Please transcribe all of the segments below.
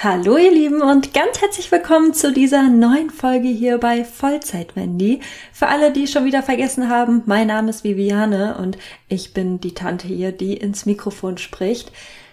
Hallo ihr Lieben und ganz herzlich willkommen zu dieser neuen Folge hier bei Vollzeit Wendy. Für alle, die schon wieder vergessen haben, mein Name ist Viviane und ich bin die Tante hier, die ins Mikrofon spricht.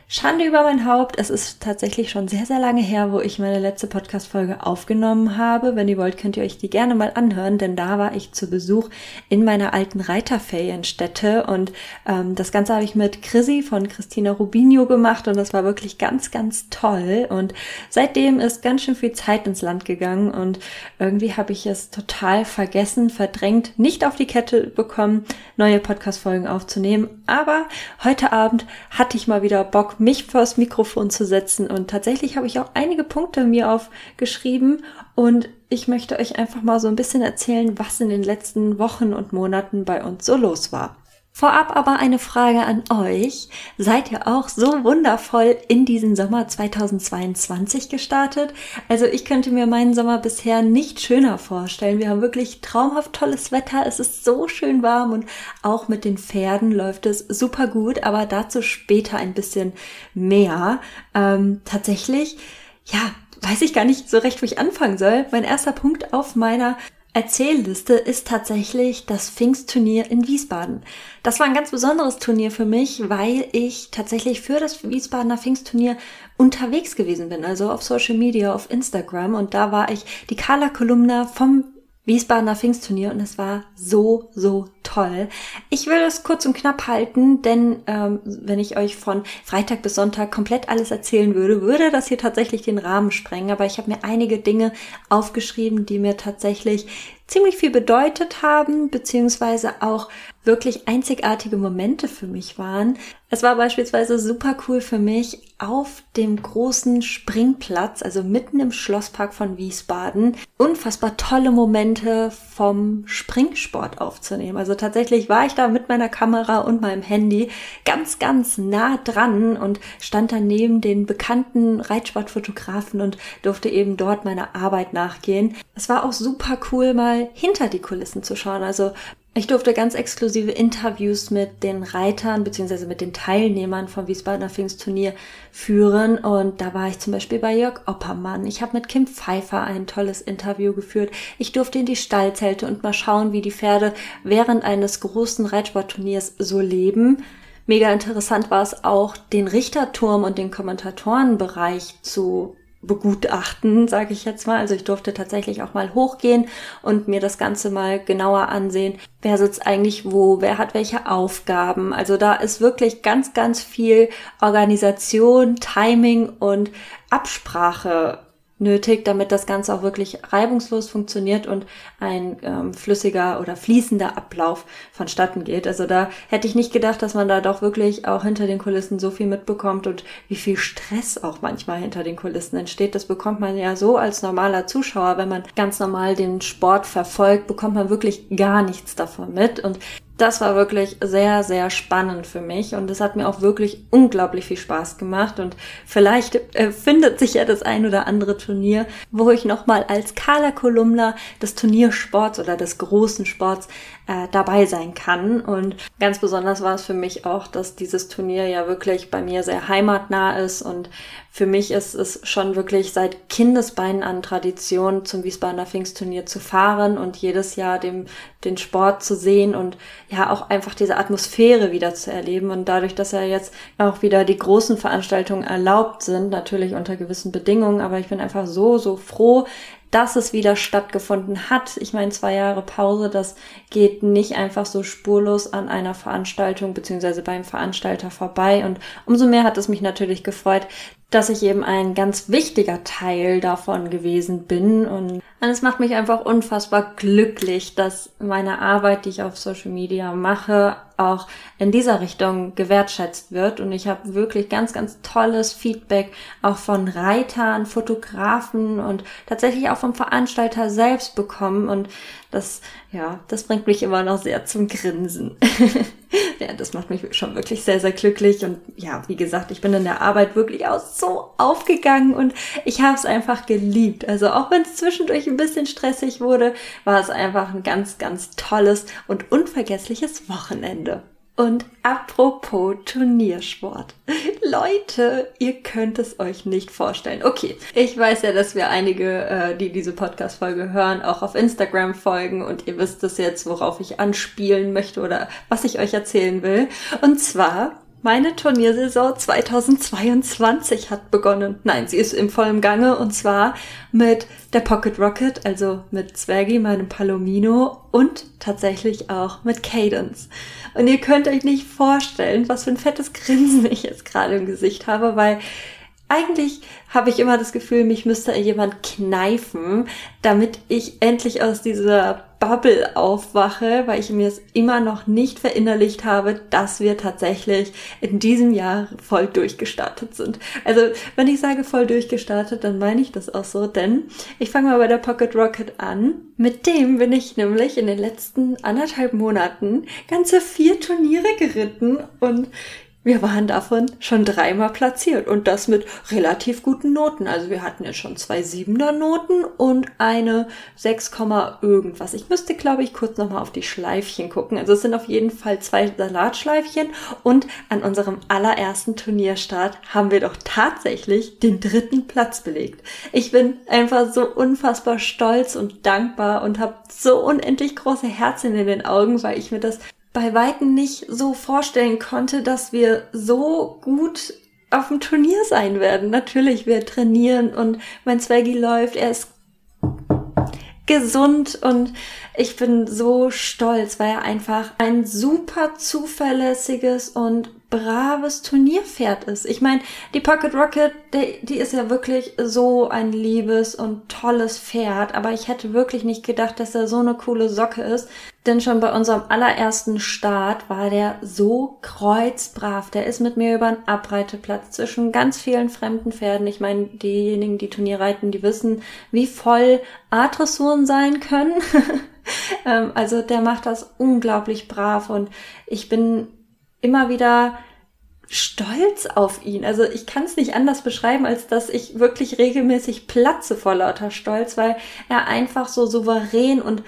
Schande über mein Haupt. Es ist tatsächlich schon sehr, sehr lange her, wo ich meine letzte Podcast-Folge aufgenommen habe. Wenn ihr wollt, könnt ihr euch die gerne mal anhören, denn da war ich zu Besuch in meiner alten Reiterferienstätte und ähm, das Ganze habe ich mit Chrissy von Christina Rubinho gemacht und das war wirklich ganz, ganz toll. Und seitdem ist ganz schön viel Zeit ins Land gegangen und irgendwie habe ich es total vergessen, verdrängt, nicht auf die Kette bekommen, neue Podcast-Folgen aufzunehmen. Aber heute Abend hatte ich mal wieder Bock, mich vors Mikrofon zu setzen. Und tatsächlich habe ich auch einige Punkte mir aufgeschrieben und ich möchte euch einfach mal so ein bisschen erzählen, was in den letzten Wochen und Monaten bei uns so los war. Vorab aber eine Frage an euch. Seid ihr auch so wundervoll in diesen Sommer 2022 gestartet? Also ich könnte mir meinen Sommer bisher nicht schöner vorstellen. Wir haben wirklich traumhaft tolles Wetter. Es ist so schön warm und auch mit den Pferden läuft es super gut, aber dazu später ein bisschen mehr. Ähm, tatsächlich, ja, weiß ich gar nicht so recht, wo ich anfangen soll. Mein erster Punkt auf meiner Erzählliste ist tatsächlich das Pfingstturnier in Wiesbaden. Das war ein ganz besonderes Turnier für mich, weil ich tatsächlich für das Wiesbadener Pfingstturnier unterwegs gewesen bin, also auf Social Media, auf Instagram und da war ich die Carla Kolumna vom Wiesbadener Pfingstturnier und es war so, so toll. Ich will es kurz und knapp halten, denn ähm, wenn ich euch von Freitag bis Sonntag komplett alles erzählen würde, würde das hier tatsächlich den Rahmen sprengen. Aber ich habe mir einige Dinge aufgeschrieben, die mir tatsächlich ziemlich viel bedeutet haben, beziehungsweise auch wirklich einzigartige Momente für mich waren. Es war beispielsweise super cool für mich, auf dem großen Springplatz, also mitten im Schlosspark von Wiesbaden, unfassbar tolle Momente vom Springsport aufzunehmen. Also tatsächlich war ich da mit meiner Kamera und meinem Handy ganz, ganz nah dran und stand dann neben den bekannten Reitsportfotografen und durfte eben dort meiner Arbeit nachgehen. Es war auch super cool, mal hinter die Kulissen zu schauen. Also ich durfte ganz exklusive Interviews mit den Reitern beziehungsweise mit den Teilnehmern vom Wiesbadener Pfingstturnier führen und da war ich zum Beispiel bei Jörg Oppermann. Ich habe mit Kim Pfeiffer ein tolles Interview geführt. Ich durfte in die Stallzelte und mal schauen, wie die Pferde während eines großen Reitsportturniers so leben. Mega interessant war es auch, den Richterturm und den Kommentatorenbereich zu begutachten, sage ich jetzt mal. Also ich durfte tatsächlich auch mal hochgehen und mir das Ganze mal genauer ansehen. Wer sitzt eigentlich wo? Wer hat welche Aufgaben? Also da ist wirklich ganz, ganz viel Organisation, Timing und Absprache nötig, damit das Ganze auch wirklich reibungslos funktioniert und ein ähm, flüssiger oder fließender Ablauf vonstatten geht. Also da hätte ich nicht gedacht, dass man da doch wirklich auch hinter den Kulissen so viel mitbekommt und wie viel Stress auch manchmal hinter den Kulissen entsteht. Das bekommt man ja so als normaler Zuschauer, wenn man ganz normal den Sport verfolgt, bekommt man wirklich gar nichts davon mit. Und das war wirklich sehr, sehr spannend für mich und es hat mir auch wirklich unglaublich viel Spaß gemacht und vielleicht äh, findet sich ja das ein oder andere Turnier, wo ich nochmal als Carla Kolumna des Turniersports oder des großen Sports äh, dabei sein kann und ganz besonders war es für mich auch, dass dieses Turnier ja wirklich bei mir sehr heimatnah ist und für mich ist es schon wirklich seit Kindesbeinen an Tradition, zum Wiesbadener Pfingstturnier zu fahren und jedes Jahr dem, den Sport zu sehen und ja auch einfach diese Atmosphäre wieder zu erleben. Und dadurch, dass ja jetzt auch wieder die großen Veranstaltungen erlaubt sind, natürlich unter gewissen Bedingungen, aber ich bin einfach so, so froh, dass es wieder stattgefunden hat. Ich meine, zwei Jahre Pause, das geht nicht einfach so spurlos an einer Veranstaltung beziehungsweise beim Veranstalter vorbei. Und umso mehr hat es mich natürlich gefreut, dass ich eben ein ganz wichtiger Teil davon gewesen bin. Und es macht mich einfach unfassbar glücklich, dass meine Arbeit, die ich auf Social Media mache, auch in dieser Richtung gewertschätzt wird. Und ich habe wirklich ganz, ganz tolles Feedback auch von Reitern, Fotografen und tatsächlich auch vom Veranstalter selbst bekommen. Und das, ja, das bringt mich immer noch sehr zum Grinsen. ja, das macht mich schon wirklich sehr, sehr glücklich. Und ja, wie gesagt, ich bin in der Arbeit wirklich auch so aufgegangen und ich habe es einfach geliebt. Also auch wenn es zwischendurch ein bisschen stressig wurde, war es einfach ein ganz, ganz tolles und unvergessliches Wochenende. Und apropos Turniersport. Leute, ihr könnt es euch nicht vorstellen. Okay, ich weiß ja, dass wir einige, äh, die diese Podcast-Folge hören, auch auf Instagram folgen und ihr wisst es jetzt, worauf ich anspielen möchte oder was ich euch erzählen will. Und zwar meine Turniersaison 2022 hat begonnen. Nein, sie ist im vollen Gange und zwar mit der Pocket Rocket, also mit Zwergi, meinem Palomino und tatsächlich auch mit Cadence. Und ihr könnt euch nicht vorstellen, was für ein fettes Grinsen ich jetzt gerade im Gesicht habe, weil eigentlich habe ich immer das Gefühl, mich müsste jemand kneifen, damit ich endlich aus dieser Bubble aufwache, weil ich mir es immer noch nicht verinnerlicht habe, dass wir tatsächlich in diesem Jahr voll durchgestartet sind. Also, wenn ich sage voll durchgestartet, dann meine ich das auch so, denn ich fange mal bei der Pocket Rocket an. Mit dem bin ich nämlich in den letzten anderthalb Monaten ganze vier Turniere geritten und wir waren davon schon dreimal platziert und das mit relativ guten Noten. Also wir hatten jetzt schon zwei Siebener Noten und eine 6, irgendwas. Ich müsste, glaube ich, kurz nochmal auf die Schleifchen gucken. Also es sind auf jeden Fall zwei Salatschleifchen und an unserem allerersten Turnierstart haben wir doch tatsächlich den dritten Platz belegt. Ich bin einfach so unfassbar stolz und dankbar und habe so unendlich große Herzen in den Augen, weil ich mir das bei Weitem nicht so vorstellen konnte, dass wir so gut auf dem Turnier sein werden. Natürlich, wir trainieren und mein Zweggy läuft, er ist gesund und ich bin so stolz, weil er einfach ein super zuverlässiges und braves Turnierpferd ist. Ich meine, die Pocket Rocket, die, die ist ja wirklich so ein liebes und tolles Pferd, aber ich hätte wirklich nicht gedacht, dass er so eine coole Socke ist. Denn schon bei unserem allerersten Start war der so kreuzbrav. Der ist mit mir über einen Abreiteplatz zwischen ganz vielen fremden Pferden. Ich meine, diejenigen, die Turnier reiten, die wissen, wie voll A-Dressuren sein können. Ähm, also der macht das unglaublich brav und ich bin immer wieder stolz auf ihn. Also ich kann es nicht anders beschreiben, als dass ich wirklich regelmäßig platze vor lauter Stolz, weil er einfach so souverän und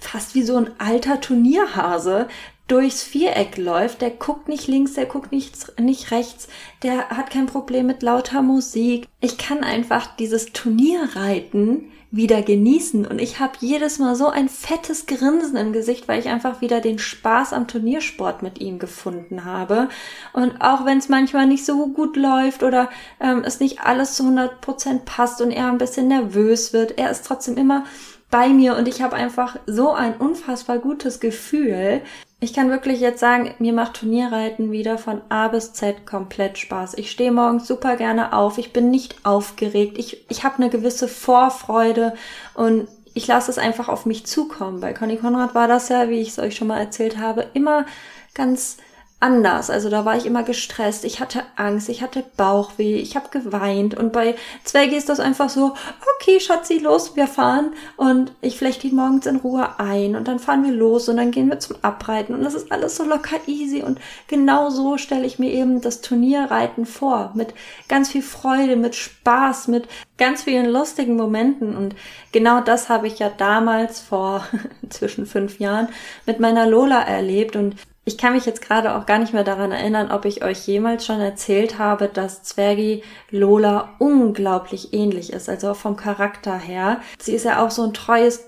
fast wie so ein alter Turnierhase durchs Viereck läuft, der guckt nicht links, der guckt nicht, nicht rechts, der hat kein Problem mit lauter Musik. Ich kann einfach dieses Turnierreiten wieder genießen. Und ich habe jedes Mal so ein fettes Grinsen im Gesicht, weil ich einfach wieder den Spaß am Turniersport mit ihm gefunden habe. Und auch wenn es manchmal nicht so gut läuft oder ähm, es nicht alles zu 100 Prozent passt und er ein bisschen nervös wird, er ist trotzdem immer bei mir und ich habe einfach so ein unfassbar gutes Gefühl, ich kann wirklich jetzt sagen, mir macht Turnierreiten wieder von A bis Z komplett Spaß. Ich stehe morgens super gerne auf, ich bin nicht aufgeregt, ich, ich habe eine gewisse Vorfreude und ich lasse es einfach auf mich zukommen. Bei Conny Konrad war das ja, wie ich es euch schon mal erzählt habe, immer ganz anders. Also da war ich immer gestresst, ich hatte Angst, ich hatte Bauchweh, ich habe geweint. Und bei Zwergi ist das einfach so, okay, Schatzi, los, wir fahren. Und ich flechte ihn morgens in Ruhe ein. Und dann fahren wir los und dann gehen wir zum Abreiten. Und das ist alles so locker easy. Und genau so stelle ich mir eben das Turnierreiten vor, mit ganz viel Freude, mit Spaß, mit ganz vielen lustigen Momenten. Und genau das habe ich ja damals vor zwischen fünf Jahren mit meiner Lola erlebt. Und ich kann mich jetzt gerade auch gar nicht mehr daran erinnern, ob ich euch jemals schon erzählt habe, dass Zwergi Lola unglaublich ähnlich ist, also vom Charakter her. Sie ist ja auch so ein treues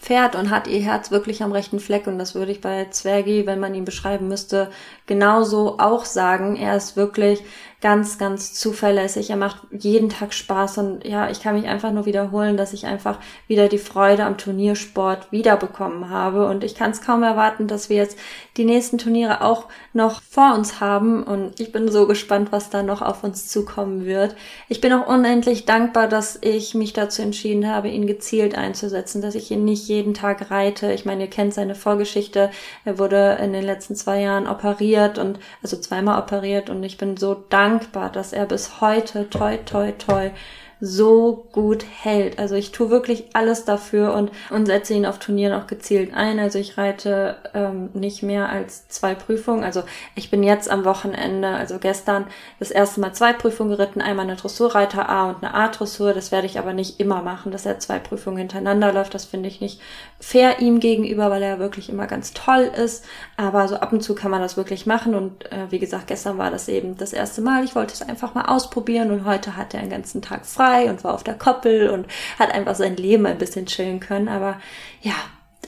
Pferd und hat ihr Herz wirklich am rechten Fleck und das würde ich bei Zwergi, wenn man ihn beschreiben müsste, genauso auch sagen. Er ist wirklich ganz, ganz zuverlässig. Er macht jeden Tag Spaß und ja, ich kann mich einfach nur wiederholen, dass ich einfach wieder die Freude am Turniersport wiederbekommen habe und ich kann es kaum erwarten, dass wir jetzt die nächsten Turniere auch noch vor uns haben und ich bin so gespannt, was da noch auf uns zukommen wird. Ich bin auch unendlich dankbar, dass ich mich dazu entschieden habe, ihn gezielt einzusetzen, dass ich ihn nicht jeden Tag reite. Ich meine, ihr kennt seine Vorgeschichte. Er wurde in den letzten zwei Jahren operiert und also zweimal operiert und ich bin so dankbar dankbar, dass er bis heute, toi, toi, toi, so gut hält. Also ich tue wirklich alles dafür und, und setze ihn auf Turnieren auch gezielt ein. Also ich reite ähm, nicht mehr als zwei Prüfungen. Also ich bin jetzt am Wochenende, also gestern, das erste Mal zwei Prüfungen geritten, einmal eine Dressurreiter A und eine A-Dressur. Das werde ich aber nicht immer machen, dass er zwei Prüfungen hintereinander läuft. Das finde ich nicht fair ihm gegenüber, weil er wirklich immer ganz toll ist. Aber so ab und zu kann man das wirklich machen. Und äh, wie gesagt, gestern war das eben das erste Mal. Ich wollte es einfach mal ausprobieren und heute hat er den ganzen Tag frei und war auf der Koppel und hat einfach sein Leben ein bisschen chillen können. Aber ja,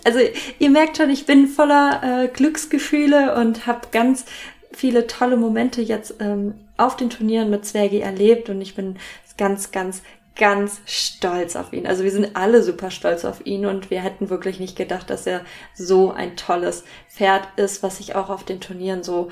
also ihr merkt schon, ich bin voller äh, Glücksgefühle und habe ganz viele tolle Momente jetzt ähm, auf den Turnieren mit Zwergi erlebt und ich bin ganz, ganz, ganz stolz auf ihn. Also wir sind alle super stolz auf ihn und wir hätten wirklich nicht gedacht, dass er so ein tolles Pferd ist, was sich auch auf den Turnieren so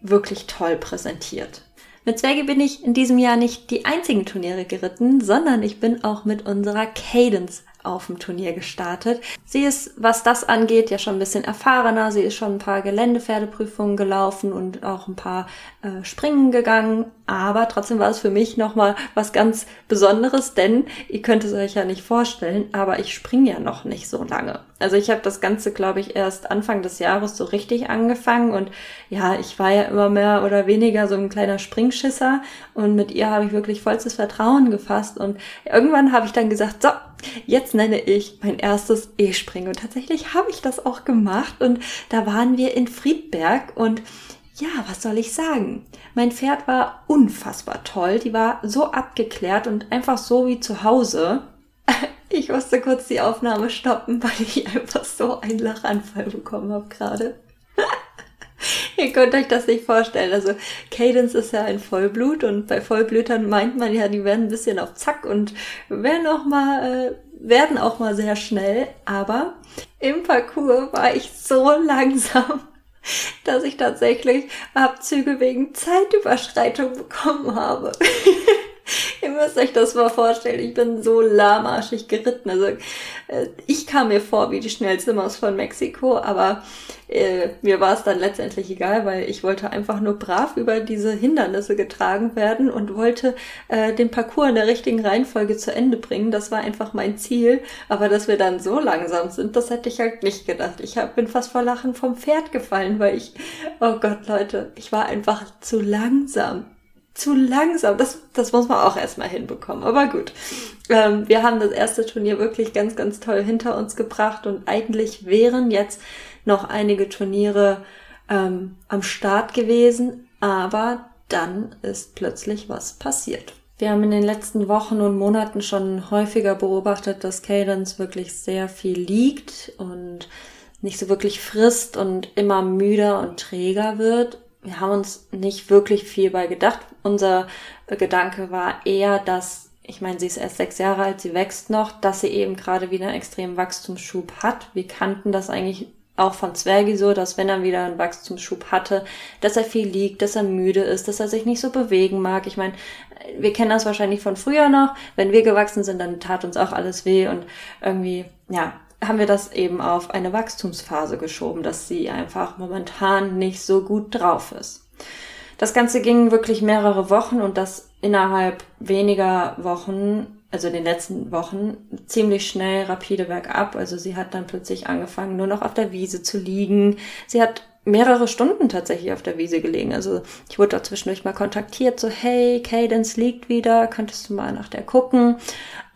wirklich toll präsentiert. Mit Zwerge bin ich in diesem Jahr nicht die einzigen Turniere geritten, sondern ich bin auch mit unserer Cadence auf dem Turnier gestartet. Sie ist, was das angeht, ja schon ein bisschen erfahrener. Sie ist schon ein paar Geländepferdeprüfungen gelaufen und auch ein paar äh, Springen gegangen. Aber trotzdem war es für mich nochmal was ganz Besonderes, denn ihr könnt es euch ja nicht vorstellen, aber ich springe ja noch nicht so lange. Also ich habe das Ganze, glaube ich, erst Anfang des Jahres so richtig angefangen und ja, ich war ja immer mehr oder weniger so ein kleiner Springschisser und mit ihr habe ich wirklich vollstes Vertrauen gefasst und irgendwann habe ich dann gesagt, so, jetzt nenne ich mein erstes E-Springen. Und tatsächlich habe ich das auch gemacht. Und da waren wir in Friedberg. Und ja, was soll ich sagen? Mein Pferd war unfassbar toll. Die war so abgeklärt und einfach so wie zu Hause. Ich musste kurz die Aufnahme stoppen, weil ich einfach so einen Lachanfall bekommen habe gerade. Ihr könnt euch das nicht vorstellen. Also Cadence ist ja ein Vollblut und bei Vollblütern meint man ja, die werden ein bisschen auf Zack und werden auch mal, äh, werden auch mal sehr schnell. Aber im Parcours war ich so langsam, dass ich tatsächlich Abzüge wegen Zeitüberschreitung bekommen habe. Ihr müsst euch das mal vorstellen. Ich bin so lahmarschig geritten. Also äh, ich kam mir vor wie die schnellste Maus von Mexiko, aber äh, mir war es dann letztendlich egal, weil ich wollte einfach nur brav über diese Hindernisse getragen werden und wollte äh, den Parcours in der richtigen Reihenfolge zu Ende bringen. Das war einfach mein Ziel. Aber dass wir dann so langsam sind, das hätte ich halt nicht gedacht. Ich hab, bin fast vor Lachen vom Pferd gefallen, weil ich, oh Gott, Leute, ich war einfach zu langsam zu langsam. Das, das muss man auch erstmal hinbekommen. Aber gut. Ähm, wir haben das erste Turnier wirklich ganz, ganz toll hinter uns gebracht und eigentlich wären jetzt noch einige Turniere ähm, am Start gewesen, aber dann ist plötzlich was passiert. Wir haben in den letzten Wochen und Monaten schon häufiger beobachtet, dass Cadence wirklich sehr viel liegt und nicht so wirklich frisst und immer müder und träger wird wir haben uns nicht wirklich viel bei gedacht. Unser Gedanke war eher, dass, ich meine, sie ist erst sechs Jahre alt, sie wächst noch, dass sie eben gerade wieder einen extremen Wachstumsschub hat. Wir kannten das eigentlich auch von Zwergi so, dass wenn er wieder einen Wachstumsschub hatte, dass er viel liegt, dass er müde ist, dass er sich nicht so bewegen mag. Ich meine, wir kennen das wahrscheinlich von früher noch. Wenn wir gewachsen sind, dann tat uns auch alles weh und irgendwie, ja, haben wir das eben auf eine Wachstumsphase geschoben, dass sie einfach momentan nicht so gut drauf ist. Das Ganze ging wirklich mehrere Wochen und das innerhalb weniger Wochen, also in den letzten Wochen, ziemlich schnell rapide bergab. Also sie hat dann plötzlich angefangen, nur noch auf der Wiese zu liegen. Sie hat mehrere Stunden tatsächlich auf der Wiese gelegen. Also ich wurde da zwischendurch mal kontaktiert, so hey, Cadence liegt wieder, könntest du mal nach der gucken.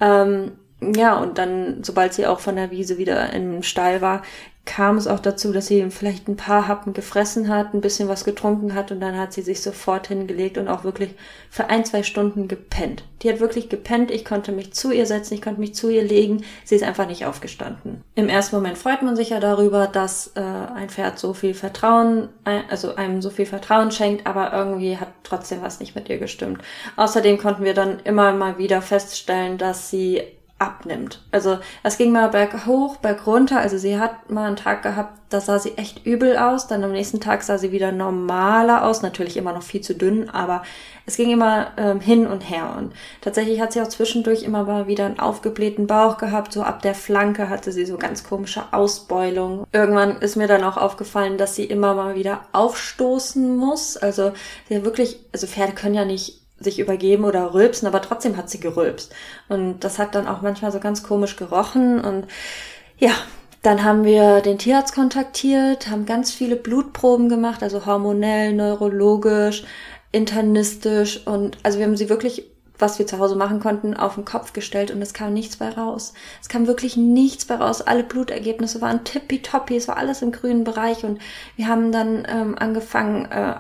Ähm, ja, und dann, sobald sie auch von der Wiese wieder im Stall war, kam es auch dazu, dass sie vielleicht ein paar Happen gefressen hat, ein bisschen was getrunken hat und dann hat sie sich sofort hingelegt und auch wirklich für ein, zwei Stunden gepennt. Die hat wirklich gepennt, ich konnte mich zu ihr setzen, ich konnte mich zu ihr legen, sie ist einfach nicht aufgestanden. Im ersten Moment freut man sich ja darüber, dass äh, ein Pferd so viel Vertrauen, also einem so viel Vertrauen schenkt, aber irgendwie hat trotzdem was nicht mit ihr gestimmt. Außerdem konnten wir dann immer mal wieder feststellen, dass sie abnimmt. Also es ging mal berg hoch, berg runter. Also sie hat mal einen Tag gehabt, da sah sie echt übel aus. Dann am nächsten Tag sah sie wieder normaler aus. Natürlich immer noch viel zu dünn, aber es ging immer ähm, hin und her. Und tatsächlich hat sie auch zwischendurch immer mal wieder einen aufgeblähten Bauch gehabt. So ab der Flanke hatte sie so ganz komische Ausbeulung. Irgendwann ist mir dann auch aufgefallen, dass sie immer mal wieder aufstoßen muss. Also sie wirklich, also Pferde können ja nicht sich übergeben oder rülpsen, aber trotzdem hat sie gerülpst. Und das hat dann auch manchmal so ganz komisch gerochen und ja, dann haben wir den Tierarzt kontaktiert, haben ganz viele Blutproben gemacht, also hormonell, neurologisch, internistisch und also wir haben sie wirklich, was wir zu Hause machen konnten, auf den Kopf gestellt und es kam nichts bei raus. Es kam wirklich nichts bei raus. Alle Blutergebnisse waren tippitoppi, es war alles im grünen Bereich und wir haben dann ähm, angefangen, äh,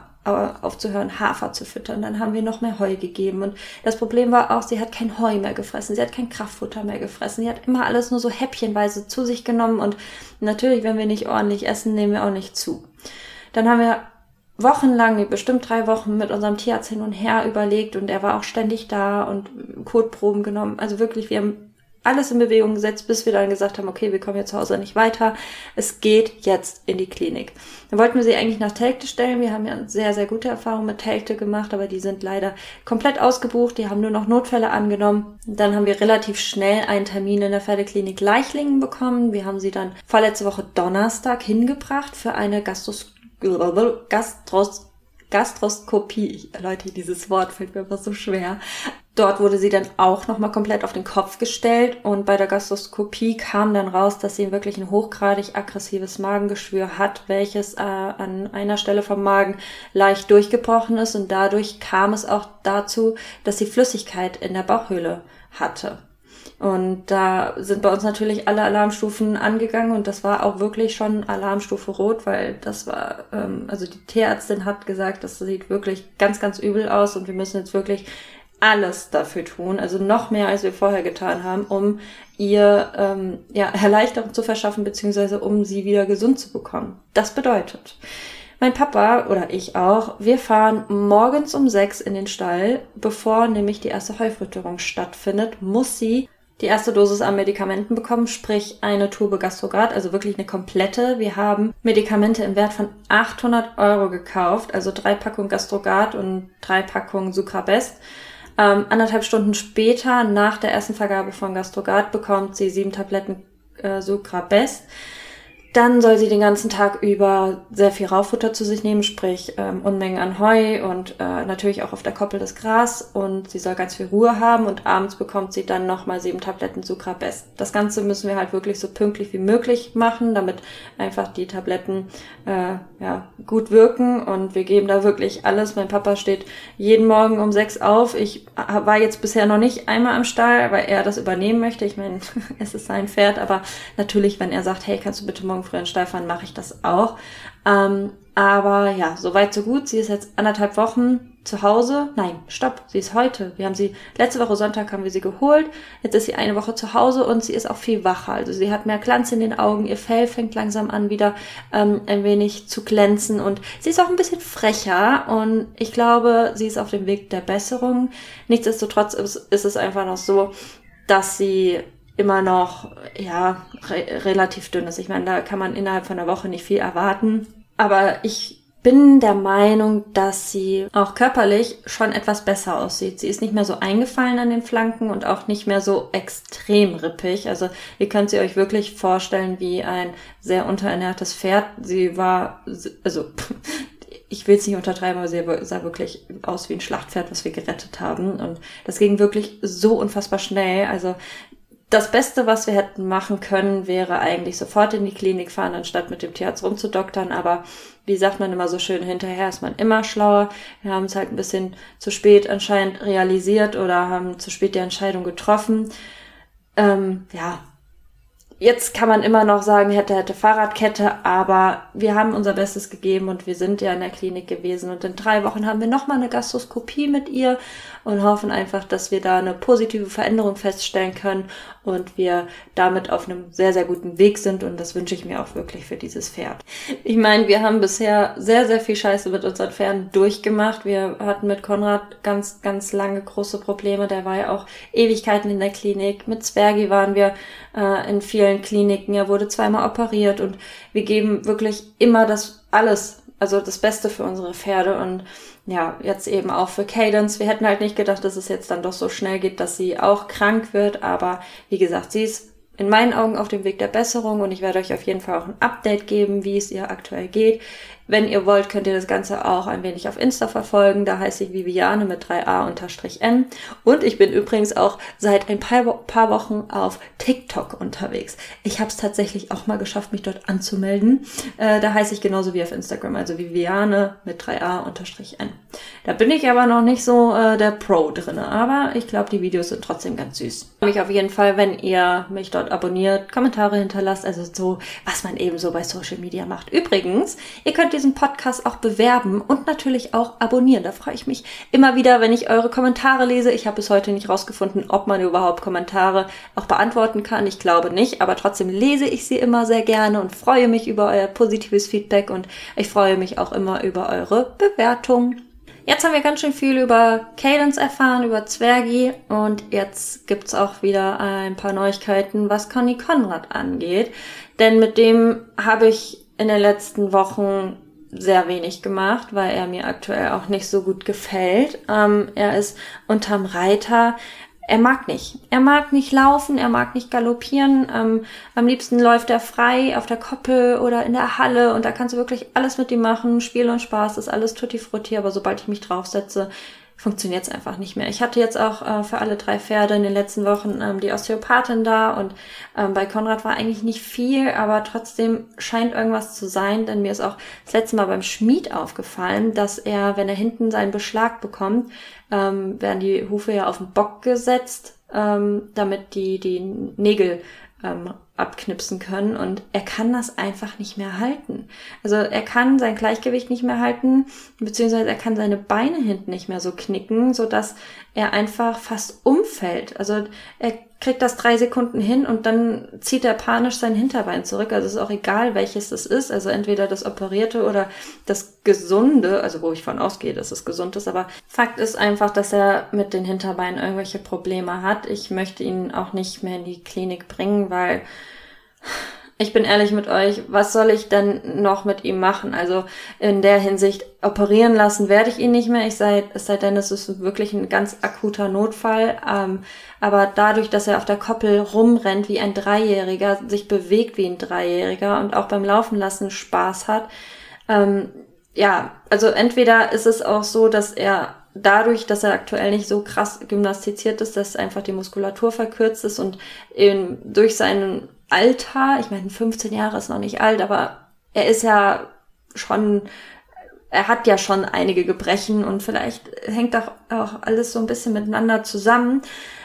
aufzuhören, Hafer zu füttern. Dann haben wir noch mehr Heu gegeben. Und das Problem war auch, sie hat kein Heu mehr gefressen, sie hat kein Kraftfutter mehr gefressen. Sie hat immer alles nur so häppchenweise zu sich genommen. Und natürlich, wenn wir nicht ordentlich essen, nehmen wir auch nicht zu. Dann haben wir wochenlang, bestimmt drei Wochen mit unserem Tierarzt hin und her überlegt und er war auch ständig da und Kotproben genommen. Also wirklich, wir haben alles in Bewegung gesetzt, bis wir dann gesagt haben, okay, wir kommen jetzt zu Hause nicht weiter. Es geht jetzt in die Klinik. Dann wollten wir sie eigentlich nach Telgte stellen. Wir haben ja sehr, sehr gute Erfahrungen mit Telgte gemacht, aber die sind leider komplett ausgebucht. Die haben nur noch Notfälle angenommen. Dann haben wir relativ schnell einen Termin in der Pferdeklinik Leichlingen bekommen. Wir haben sie dann vorletzte Woche Donnerstag hingebracht für eine Gastros Gastros Gastroskopie. Leute, dieses Wort fällt mir einfach so schwer. Dort wurde sie dann auch nochmal komplett auf den Kopf gestellt und bei der Gastroskopie kam dann raus, dass sie wirklich ein hochgradig aggressives Magengeschwür hat, welches äh, an einer Stelle vom Magen leicht durchgebrochen ist und dadurch kam es auch dazu, dass sie Flüssigkeit in der Bauchhöhle hatte. Und da sind bei uns natürlich alle Alarmstufen angegangen und das war auch wirklich schon Alarmstufe Rot, weil das war, ähm, also die Tierärztin hat gesagt, das sieht wirklich ganz, ganz übel aus und wir müssen jetzt wirklich alles dafür tun, also noch mehr als wir vorher getan haben, um ihr ähm, ja, Erleichterung zu verschaffen, beziehungsweise um sie wieder gesund zu bekommen. Das bedeutet, mein Papa oder ich auch, wir fahren morgens um sechs in den Stall, bevor nämlich die erste Heufütterung stattfindet, muss sie die erste Dosis an Medikamenten bekommen, sprich eine Tube Gastrograt, also wirklich eine komplette. Wir haben Medikamente im Wert von 800 Euro gekauft, also drei Packungen Gastrograt und drei Packungen Sucrabest. Ähm, anderthalb Stunden später, nach der ersten Vergabe von Gastrogard, bekommt sie sieben Tabletten äh, Sucrabest. Dann soll sie den ganzen Tag über sehr viel Rauffutter zu sich nehmen, sprich ähm, Unmengen an Heu und äh, natürlich auch auf der Koppel das Gras und sie soll ganz viel Ruhe haben und abends bekommt sie dann nochmal sieben Tabletten Sucrabest. Das Ganze müssen wir halt wirklich so pünktlich wie möglich machen, damit einfach die Tabletten äh, ja, gut wirken und wir geben da wirklich alles. Mein Papa steht jeden Morgen um sechs auf. Ich war jetzt bisher noch nicht einmal am Stall, weil er das übernehmen möchte. Ich meine, es ist sein Pferd, aber natürlich, wenn er sagt, hey, kannst du bitte morgen früh Stall fahren, mache ich das auch. Ähm, aber ja, soweit so gut. Sie ist jetzt anderthalb Wochen zu Hause. Nein, stopp, sie ist heute. Wir haben sie, letzte Woche Sonntag haben wir sie geholt. Jetzt ist sie eine Woche zu Hause und sie ist auch viel wacher. Also sie hat mehr Glanz in den Augen. Ihr Fell fängt langsam an, wieder ähm, ein wenig zu glänzen. Und sie ist auch ein bisschen frecher. Und ich glaube, sie ist auf dem Weg der Besserung. Nichtsdestotrotz ist, ist es einfach noch so, dass sie immer noch ja re relativ dünn ist. Ich meine, da kann man innerhalb von einer Woche nicht viel erwarten. Aber ich bin der Meinung, dass sie auch körperlich schon etwas besser aussieht. Sie ist nicht mehr so eingefallen an den Flanken und auch nicht mehr so extrem rippig. Also ihr könnt sie euch wirklich vorstellen wie ein sehr unterernährtes Pferd. Sie war, also ich will es nicht untertreiben, aber sie sah wirklich aus wie ein Schlachtpferd, was wir gerettet haben. Und das ging wirklich so unfassbar schnell. Also das Beste, was wir hätten machen können, wäre eigentlich sofort in die Klinik fahren, anstatt mit dem Tierarzt rumzudoktern. Aber wie sagt man immer so schön, hinterher ist man immer schlauer. Wir haben es halt ein bisschen zu spät anscheinend realisiert oder haben zu spät die Entscheidung getroffen. Ähm, ja, Jetzt kann man immer noch sagen, hätte, hätte Fahrradkette, aber wir haben unser Bestes gegeben und wir sind ja in der Klinik gewesen und in drei Wochen haben wir nochmal eine Gastroskopie mit ihr und hoffen einfach, dass wir da eine positive Veränderung feststellen können und wir damit auf einem sehr, sehr guten Weg sind und das wünsche ich mir auch wirklich für dieses Pferd. Ich meine, wir haben bisher sehr, sehr viel Scheiße mit unseren Pferden durchgemacht. Wir hatten mit Konrad ganz, ganz lange große Probleme. Der war ja auch Ewigkeiten in der Klinik. Mit Zwergi waren wir äh, in vielen Kliniken. Er wurde zweimal operiert und wir geben wirklich immer das alles, also das Beste für unsere Pferde und ja, jetzt eben auch für Cadence. Wir hätten halt nicht gedacht, dass es jetzt dann doch so schnell geht, dass sie auch krank wird, aber wie gesagt, sie ist in meinen Augen auf dem Weg der Besserung und ich werde euch auf jeden Fall auch ein Update geben, wie es ihr aktuell geht. Wenn ihr wollt, könnt ihr das Ganze auch ein wenig auf Insta verfolgen. Da heiße ich Viviane mit 3a-n. Und ich bin übrigens auch seit ein paar, paar Wochen auf TikTok unterwegs. Ich habe es tatsächlich auch mal geschafft, mich dort anzumelden. Äh, da heiße ich genauso wie auf Instagram, also Viviane mit 3a-n. Da bin ich aber noch nicht so äh, der Pro drinne, aber ich glaube, die Videos sind trotzdem ganz süß. Mich auf jeden Fall, wenn ihr mich dort abonniert, Kommentare hinterlasst, also so, was man eben so bei Social Media macht. Übrigens, ihr könnt diesen Podcast auch bewerben und natürlich auch abonnieren. Da freue ich mich immer wieder, wenn ich eure Kommentare lese. Ich habe bis heute nicht rausgefunden, ob man überhaupt Kommentare auch beantworten kann. Ich glaube nicht, aber trotzdem lese ich sie immer sehr gerne und freue mich über euer positives Feedback und ich freue mich auch immer über eure Bewertung. Jetzt haben wir ganz schön viel über Cadence erfahren, über Zwergi und jetzt gibt's auch wieder ein paar Neuigkeiten, was Conny Konrad angeht. Denn mit dem habe ich in den letzten Wochen sehr wenig gemacht, weil er mir aktuell auch nicht so gut gefällt. Ähm, er ist unterm Reiter. Er mag nicht. Er mag nicht laufen, er mag nicht galoppieren. Ähm, am liebsten läuft er frei auf der Koppel oder in der Halle und da kannst du wirklich alles mit ihm machen. Spiel und Spaß ist alles tutti frutti, aber sobald ich mich draufsetze, funktioniert es einfach nicht mehr. Ich hatte jetzt auch äh, für alle drei Pferde in den letzten Wochen ähm, die Osteopathin da und ähm, bei Konrad war eigentlich nicht viel, aber trotzdem scheint irgendwas zu sein, denn mir ist auch das letzte Mal beim Schmied aufgefallen, dass er, wenn er hinten seinen Beschlag bekommt, ähm, werden die Hufe ja auf den Bock gesetzt, ähm, damit die, die Nägel ähm, abknipsen können und er kann das einfach nicht mehr halten. Also er kann sein Gleichgewicht nicht mehr halten, beziehungsweise er kann seine Beine hinten nicht mehr so knicken, so dass er einfach fast umfällt. Also er kriegt das drei Sekunden hin und dann zieht er panisch sein Hinterbein zurück. Also es ist auch egal, welches es ist. Also entweder das operierte oder das gesunde, also wo ich von ausgehe, dass es gesund ist. Aber Fakt ist einfach, dass er mit den Hinterbeinen irgendwelche Probleme hat. Ich möchte ihn auch nicht mehr in die Klinik bringen, weil ich bin ehrlich mit euch, was soll ich denn noch mit ihm machen? Also in der Hinsicht, operieren lassen werde ich ihn nicht mehr. Ich sei, es sei denn, es ist wirklich ein ganz akuter Notfall. Ähm, aber dadurch, dass er auf der Koppel rumrennt wie ein Dreijähriger, sich bewegt wie ein Dreijähriger und auch beim Laufen lassen Spaß hat, ähm, ja, also entweder ist es auch so, dass er dadurch, dass er aktuell nicht so krass gymnastiziert ist, dass einfach die Muskulatur verkürzt ist und eben durch seinen Alter, ich meine, 15 Jahre ist noch nicht alt, aber er ist ja schon, er hat ja schon einige Gebrechen und vielleicht hängt auch, auch alles so ein bisschen miteinander zusammen,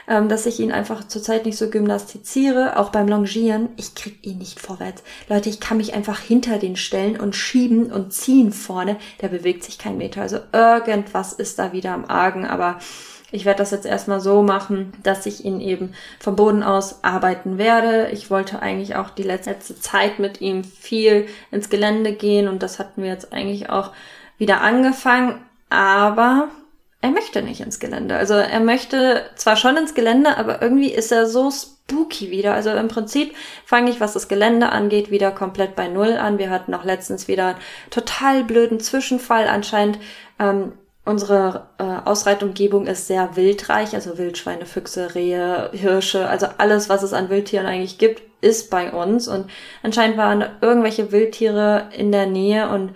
ähm, dass ich ihn einfach zurzeit nicht so gymnastiziere, auch beim Longieren. Ich krieg ihn nicht vorwärts. Leute, ich kann mich einfach hinter den stellen und schieben und ziehen vorne. Der bewegt sich kein Meter. Also irgendwas ist da wieder am Argen, aber ich werde das jetzt erstmal so machen, dass ich ihn eben vom Boden aus arbeiten werde. Ich wollte eigentlich auch die letzte Zeit mit ihm viel ins Gelände gehen und das hatten wir jetzt eigentlich auch wieder angefangen, aber er möchte nicht ins Gelände. Also er möchte zwar schon ins Gelände, aber irgendwie ist er so spooky wieder. Also im Prinzip fange ich, was das Gelände angeht, wieder komplett bei Null an. Wir hatten auch letztens wieder einen total blöden Zwischenfall. Anscheinend ähm, Unsere äh, Ausreitumgebung ist sehr wildreich, also Wildschweine, Füchse, Rehe, Hirsche, also alles, was es an Wildtieren eigentlich gibt, ist bei uns. Und anscheinend waren irgendwelche Wildtiere in der Nähe und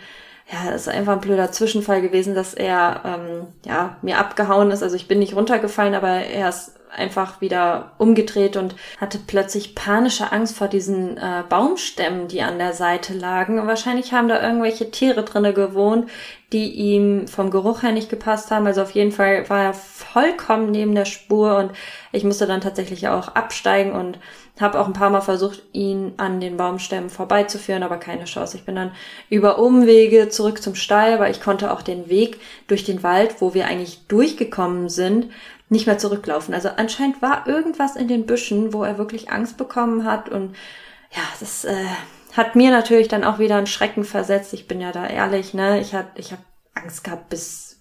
ja, es ist einfach ein blöder Zwischenfall gewesen, dass er ähm, ja mir abgehauen ist. Also ich bin nicht runtergefallen, aber er ist einfach wieder umgedreht und hatte plötzlich panische Angst vor diesen äh, Baumstämmen, die an der Seite lagen. Und wahrscheinlich haben da irgendwelche Tiere drinne gewohnt, die ihm vom Geruch her nicht gepasst haben. Also auf jeden Fall war er vollkommen neben der Spur und ich musste dann tatsächlich auch absteigen und habe auch ein paar Mal versucht, ihn an den Baumstämmen vorbeizuführen, aber keine Chance. Ich bin dann über Umwege zurück zum Stall, weil ich konnte auch den Weg durch den Wald, wo wir eigentlich durchgekommen sind, nicht mehr zurücklaufen. Also anscheinend war irgendwas in den Büschen, wo er wirklich Angst bekommen hat und ja, das äh, hat mir natürlich dann auch wieder einen Schrecken versetzt. Ich bin ja da ehrlich, ne? Ich hab, ich hab Angst gehabt bis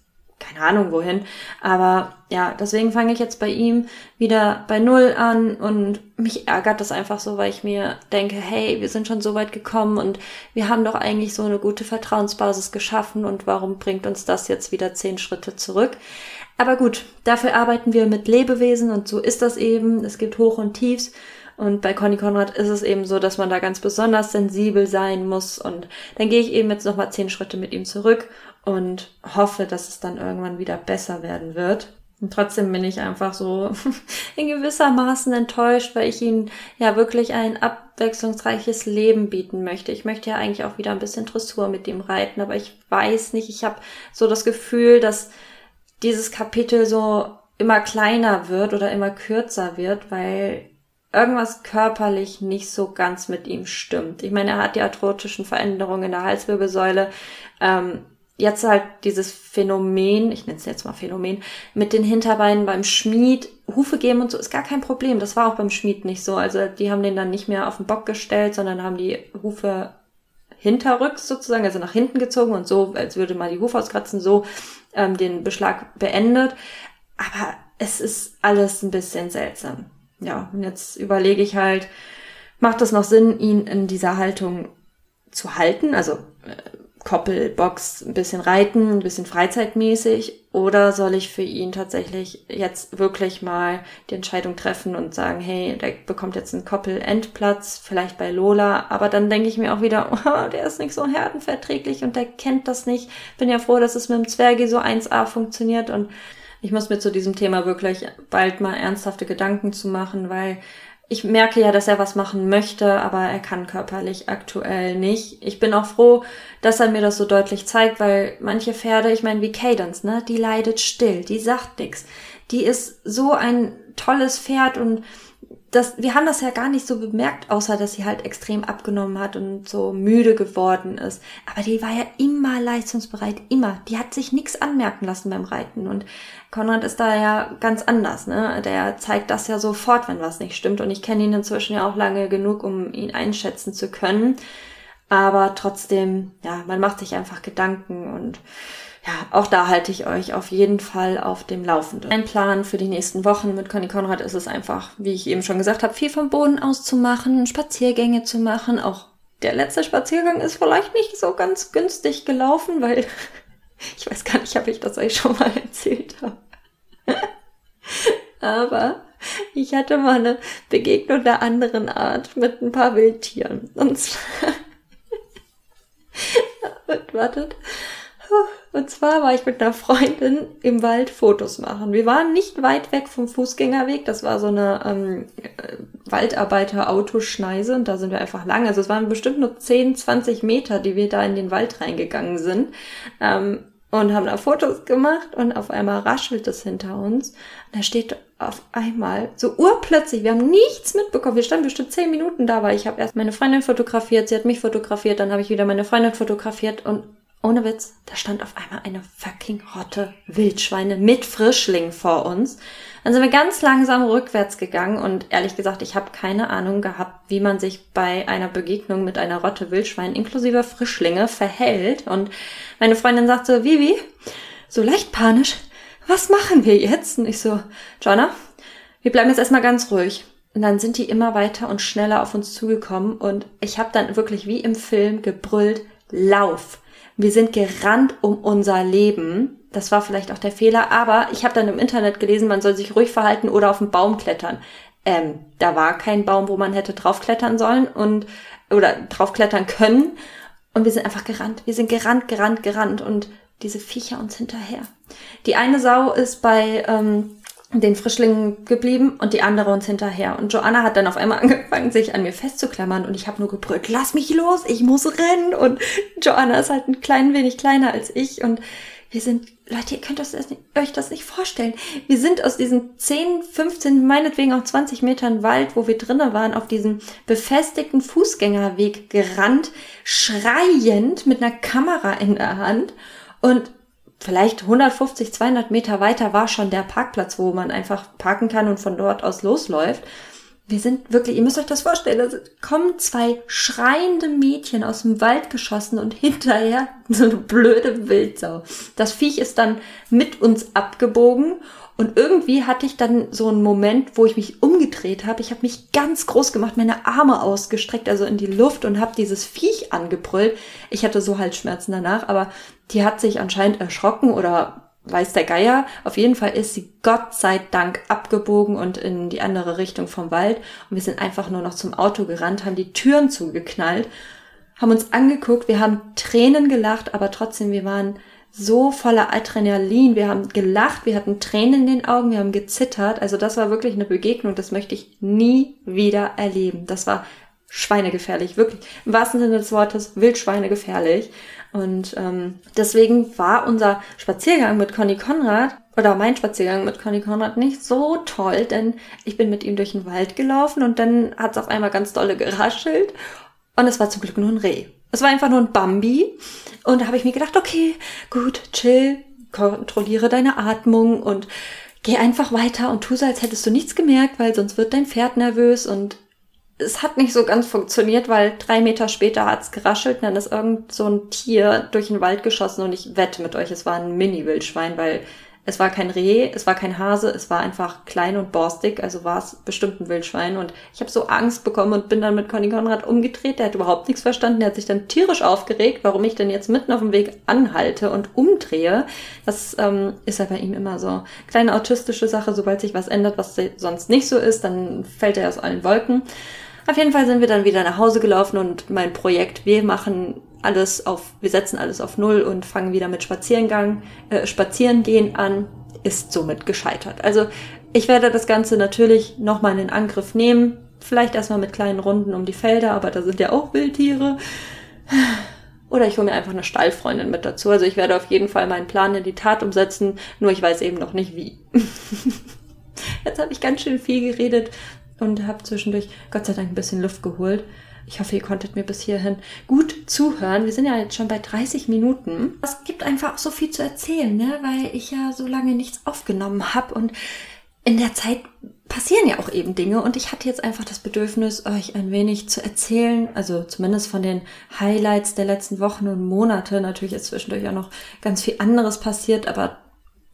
keine Ahnung wohin. Aber ja, deswegen fange ich jetzt bei ihm wieder bei Null an und mich ärgert das einfach so, weil ich mir denke, hey, wir sind schon so weit gekommen und wir haben doch eigentlich so eine gute Vertrauensbasis geschaffen und warum bringt uns das jetzt wieder zehn Schritte zurück? Aber gut, dafür arbeiten wir mit Lebewesen und so ist das eben. Es gibt Hoch und Tiefs Und bei Conny Konrad ist es eben so, dass man da ganz besonders sensibel sein muss. Und dann gehe ich eben jetzt nochmal zehn Schritte mit ihm zurück und hoffe, dass es dann irgendwann wieder besser werden wird. Und trotzdem bin ich einfach so in gewissermaßen enttäuscht, weil ich ihm ja wirklich ein abwechslungsreiches Leben bieten möchte. Ich möchte ja eigentlich auch wieder ein bisschen Dressur mit ihm reiten, aber ich weiß nicht, ich habe so das Gefühl, dass dieses Kapitel so immer kleiner wird oder immer kürzer wird, weil irgendwas körperlich nicht so ganz mit ihm stimmt. Ich meine, er hat die arthrotischen Veränderungen in der Halswirbelsäule. Ähm, jetzt halt dieses Phänomen, ich nenne es jetzt mal Phänomen, mit den Hinterbeinen beim Schmied, Hufe geben und so ist gar kein Problem. Das war auch beim Schmied nicht so. Also die haben den dann nicht mehr auf den Bock gestellt, sondern haben die Hufe hinterrücks sozusagen, also nach hinten gezogen und so, als würde man die Hufe auskratzen, so ähm, den Beschlag beendet. Aber es ist alles ein bisschen seltsam. Ja, und jetzt überlege ich halt, macht es noch Sinn, ihn in dieser Haltung zu halten? Also äh, Koppelbox, ein bisschen reiten, ein bisschen freizeitmäßig? Oder soll ich für ihn tatsächlich jetzt wirklich mal die Entscheidung treffen und sagen, hey, der bekommt jetzt einen Koppel-Endplatz, vielleicht bei Lola. Aber dann denke ich mir auch wieder, oh, der ist nicht so herdenverträglich und der kennt das nicht. Bin ja froh, dass es mit dem Zwerge so 1A funktioniert und ich muss mir zu diesem Thema wirklich bald mal ernsthafte Gedanken zu machen, weil ich merke ja, dass er was machen möchte, aber er kann körperlich aktuell nicht. Ich bin auch froh, dass er mir das so deutlich zeigt, weil manche Pferde, ich meine wie Cadence, ne, die leidet still, die sagt nix. Die ist so ein tolles Pferd und das, wir haben das ja gar nicht so bemerkt, außer dass sie halt extrem abgenommen hat und so müde geworden ist. Aber die war ja immer leistungsbereit, immer. Die hat sich nichts anmerken lassen beim Reiten. Und Konrad ist da ja ganz anders, ne? Der zeigt das ja sofort, wenn was nicht stimmt. Und ich kenne ihn inzwischen ja auch lange genug, um ihn einschätzen zu können. Aber trotzdem, ja, man macht sich einfach Gedanken und ja, auch da halte ich euch auf jeden Fall auf dem Laufenden. Mein Plan für die nächsten Wochen mit Conny Konrad ist es einfach, wie ich eben schon gesagt habe, viel vom Boden aus zu machen, Spaziergänge zu machen. Auch der letzte Spaziergang ist vielleicht nicht so ganz günstig gelaufen, weil ich weiß gar nicht, ob ich das euch schon mal erzählt habe. Aber ich hatte mal eine Begegnung der anderen Art mit ein paar Wildtieren. Und zwar. wartet. Und zwar war ich mit einer Freundin im Wald Fotos machen. Wir waren nicht weit weg vom Fußgängerweg. Das war so eine ähm, äh, Waldarbeiter-Autoschneise und da sind wir einfach lang. Also es waren bestimmt nur 10, 20 Meter, die wir da in den Wald reingegangen sind. Ähm, und haben da Fotos gemacht und auf einmal raschelt es hinter uns. Und da steht auf einmal so urplötzlich, wir haben nichts mitbekommen. Wir standen bestimmt zehn Minuten da, weil ich habe erst meine Freundin fotografiert, sie hat mich fotografiert, dann habe ich wieder meine Freundin fotografiert und ohne Witz, da stand auf einmal eine fucking Rotte Wildschweine mit Frischling vor uns. Dann sind wir ganz langsam rückwärts gegangen und ehrlich gesagt, ich habe keine Ahnung gehabt, wie man sich bei einer Begegnung mit einer Rotte Wildschwein inklusive Frischlinge verhält. Und meine Freundin sagte, Vivi, so leicht panisch, was machen wir jetzt? Und ich so, Jonna, wir bleiben jetzt erstmal ganz ruhig. Und dann sind die immer weiter und schneller auf uns zugekommen und ich habe dann wirklich wie im Film gebrüllt, Lauf. Wir sind gerannt um unser Leben. Das war vielleicht auch der Fehler, aber ich habe dann im Internet gelesen, man soll sich ruhig verhalten oder auf den Baum klettern. Ähm, da war kein Baum, wo man hätte draufklettern sollen und oder draufklettern können. Und wir sind einfach gerannt. Wir sind gerannt, gerannt, gerannt und diese Viecher uns hinterher. Die eine Sau ist bei ähm, den Frischlingen geblieben und die andere uns hinterher. Und Joanna hat dann auf einmal angefangen, sich an mir festzuklammern und ich habe nur gebrüllt, lass mich los, ich muss rennen. Und Joanna ist halt ein klein wenig kleiner als ich und wir sind, Leute, ihr könnt euch das nicht vorstellen. Wir sind aus diesen 10, 15, meinetwegen auch 20 Metern Wald, wo wir drinnen waren, auf diesem befestigten Fußgängerweg gerannt, schreiend mit einer Kamera in der Hand und vielleicht 150, 200 Meter weiter war schon der Parkplatz, wo man einfach parken kann und von dort aus losläuft. Wir sind wirklich, ihr müsst euch das vorstellen, da kommen zwei schreiende Mädchen aus dem Wald geschossen und hinterher so eine blöde Wildsau. Das Viech ist dann mit uns abgebogen und irgendwie hatte ich dann so einen Moment, wo ich mich umgedreht habe. Ich habe mich ganz groß gemacht, meine Arme ausgestreckt, also in die Luft und habe dieses Viech angebrüllt. Ich hatte so Halsschmerzen danach, aber die hat sich anscheinend erschrocken oder weiß der Geier. Auf jeden Fall ist sie Gott sei Dank abgebogen und in die andere Richtung vom Wald. Und wir sind einfach nur noch zum Auto gerannt, haben die Türen zugeknallt, haben uns angeguckt, wir haben Tränen gelacht, aber trotzdem, wir waren so voller Adrenalin. Wir haben gelacht, wir hatten Tränen in den Augen, wir haben gezittert. Also das war wirklich eine Begegnung, das möchte ich nie wieder erleben. Das war schweinegefährlich, wirklich. Im wahrsten Sinne des Wortes wildschweinegefährlich. Und ähm, deswegen war unser Spaziergang mit Conny Konrad oder mein Spaziergang mit Conny Konrad nicht so toll, denn ich bin mit ihm durch den Wald gelaufen und dann hat es auf einmal ganz dolle geraschelt und es war zum Glück nur ein Reh. Es war einfach nur ein Bambi. Und da habe ich mir gedacht, okay, gut, chill, kontrolliere deine Atmung und geh einfach weiter und tu so, als hättest du nichts gemerkt, weil sonst wird dein Pferd nervös und es hat nicht so ganz funktioniert, weil drei Meter später hat's geraschelt und dann ist irgend so ein Tier durch den Wald geschossen und ich wette mit euch, es war ein Mini-Wildschwein, weil es war kein Reh, es war kein Hase, es war einfach klein und borstig, also war es bestimmt ein Wildschwein. Und ich habe so Angst bekommen und bin dann mit Conny Konrad umgedreht. Der hat überhaupt nichts verstanden. Der hat sich dann tierisch aufgeregt, warum ich denn jetzt mitten auf dem Weg anhalte und umdrehe. Das ähm, ist ja bei ihm immer so. Kleine autistische Sache, sobald sich was ändert, was sonst nicht so ist, dann fällt er aus allen Wolken. Auf jeden Fall sind wir dann wieder nach Hause gelaufen und mein Projekt, wir machen alles auf, wir setzen alles auf Null und fangen wieder mit Spazierengang, äh, Spazierengehen an, ist somit gescheitert. Also ich werde das Ganze natürlich nochmal in Angriff nehmen. Vielleicht erstmal mit kleinen Runden um die Felder, aber da sind ja auch Wildtiere. Oder ich hole mir einfach eine Stallfreundin mit dazu. Also ich werde auf jeden Fall meinen Plan in die Tat umsetzen, nur ich weiß eben noch nicht wie. Jetzt habe ich ganz schön viel geredet und habe zwischendurch Gott sei Dank ein bisschen Luft geholt. Ich hoffe, ihr konntet mir bis hierhin gut zuhören. Wir sind ja jetzt schon bei 30 Minuten. Es gibt einfach auch so viel zu erzählen, ne? weil ich ja so lange nichts aufgenommen habe und in der Zeit passieren ja auch eben Dinge und ich hatte jetzt einfach das Bedürfnis, euch ein wenig zu erzählen, also zumindest von den Highlights der letzten Wochen und Monate. Natürlich ist zwischendurch auch noch ganz viel anderes passiert, aber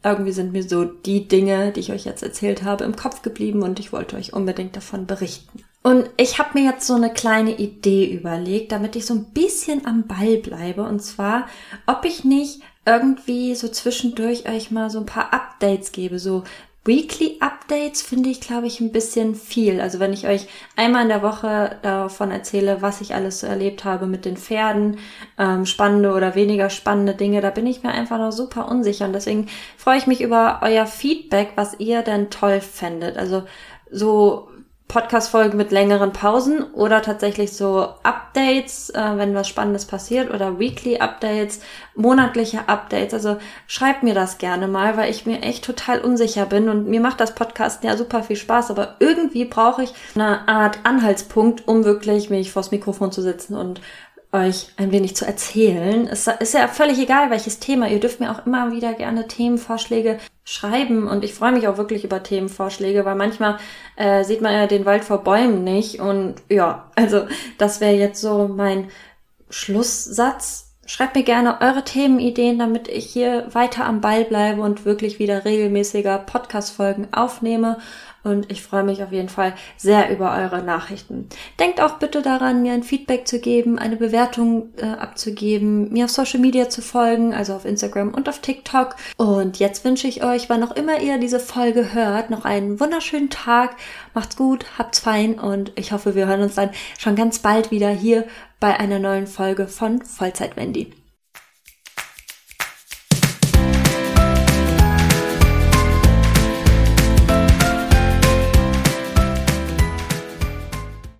irgendwie sind mir so die Dinge, die ich euch jetzt erzählt habe, im Kopf geblieben und ich wollte euch unbedingt davon berichten. Und ich habe mir jetzt so eine kleine Idee überlegt, damit ich so ein bisschen am Ball bleibe. Und zwar, ob ich nicht irgendwie so zwischendurch euch mal so ein paar Updates gebe, so Weekly Updates finde ich, glaube ich, ein bisschen viel. Also wenn ich euch einmal in der Woche davon erzähle, was ich alles so erlebt habe mit den Pferden, ähm, spannende oder weniger spannende Dinge, da bin ich mir einfach noch super unsicher. Und deswegen freue ich mich über euer Feedback, was ihr denn toll fändet. Also so Podcast-Folgen mit längeren Pausen oder tatsächlich so Updates, äh, wenn was Spannendes passiert oder Weekly Updates, monatliche Updates. Also schreibt mir das gerne mal, weil ich mir echt total unsicher bin und mir macht das Podcast ja super viel Spaß, aber irgendwie brauche ich eine Art Anhaltspunkt, um wirklich mich vors Mikrofon zu setzen und euch ein wenig zu erzählen. Es ist ja völlig egal, welches Thema. Ihr dürft mir auch immer wieder gerne Themenvorschläge schreiben und ich freue mich auch wirklich über Themenvorschläge, weil manchmal äh, sieht man ja den Wald vor Bäumen nicht und ja, also das wäre jetzt so mein Schlusssatz. Schreibt mir gerne eure Themenideen, damit ich hier weiter am Ball bleibe und wirklich wieder regelmäßiger Podcast-Folgen aufnehme und ich freue mich auf jeden Fall sehr über eure Nachrichten. Denkt auch bitte daran, mir ein Feedback zu geben, eine Bewertung äh, abzugeben, mir auf Social Media zu folgen, also auf Instagram und auf TikTok. Und jetzt wünsche ich euch, wann auch immer ihr diese Folge hört, noch einen wunderschönen Tag. Macht's gut, habt's fein und ich hoffe, wir hören uns dann schon ganz bald wieder hier bei einer neuen Folge von Vollzeit Wendy.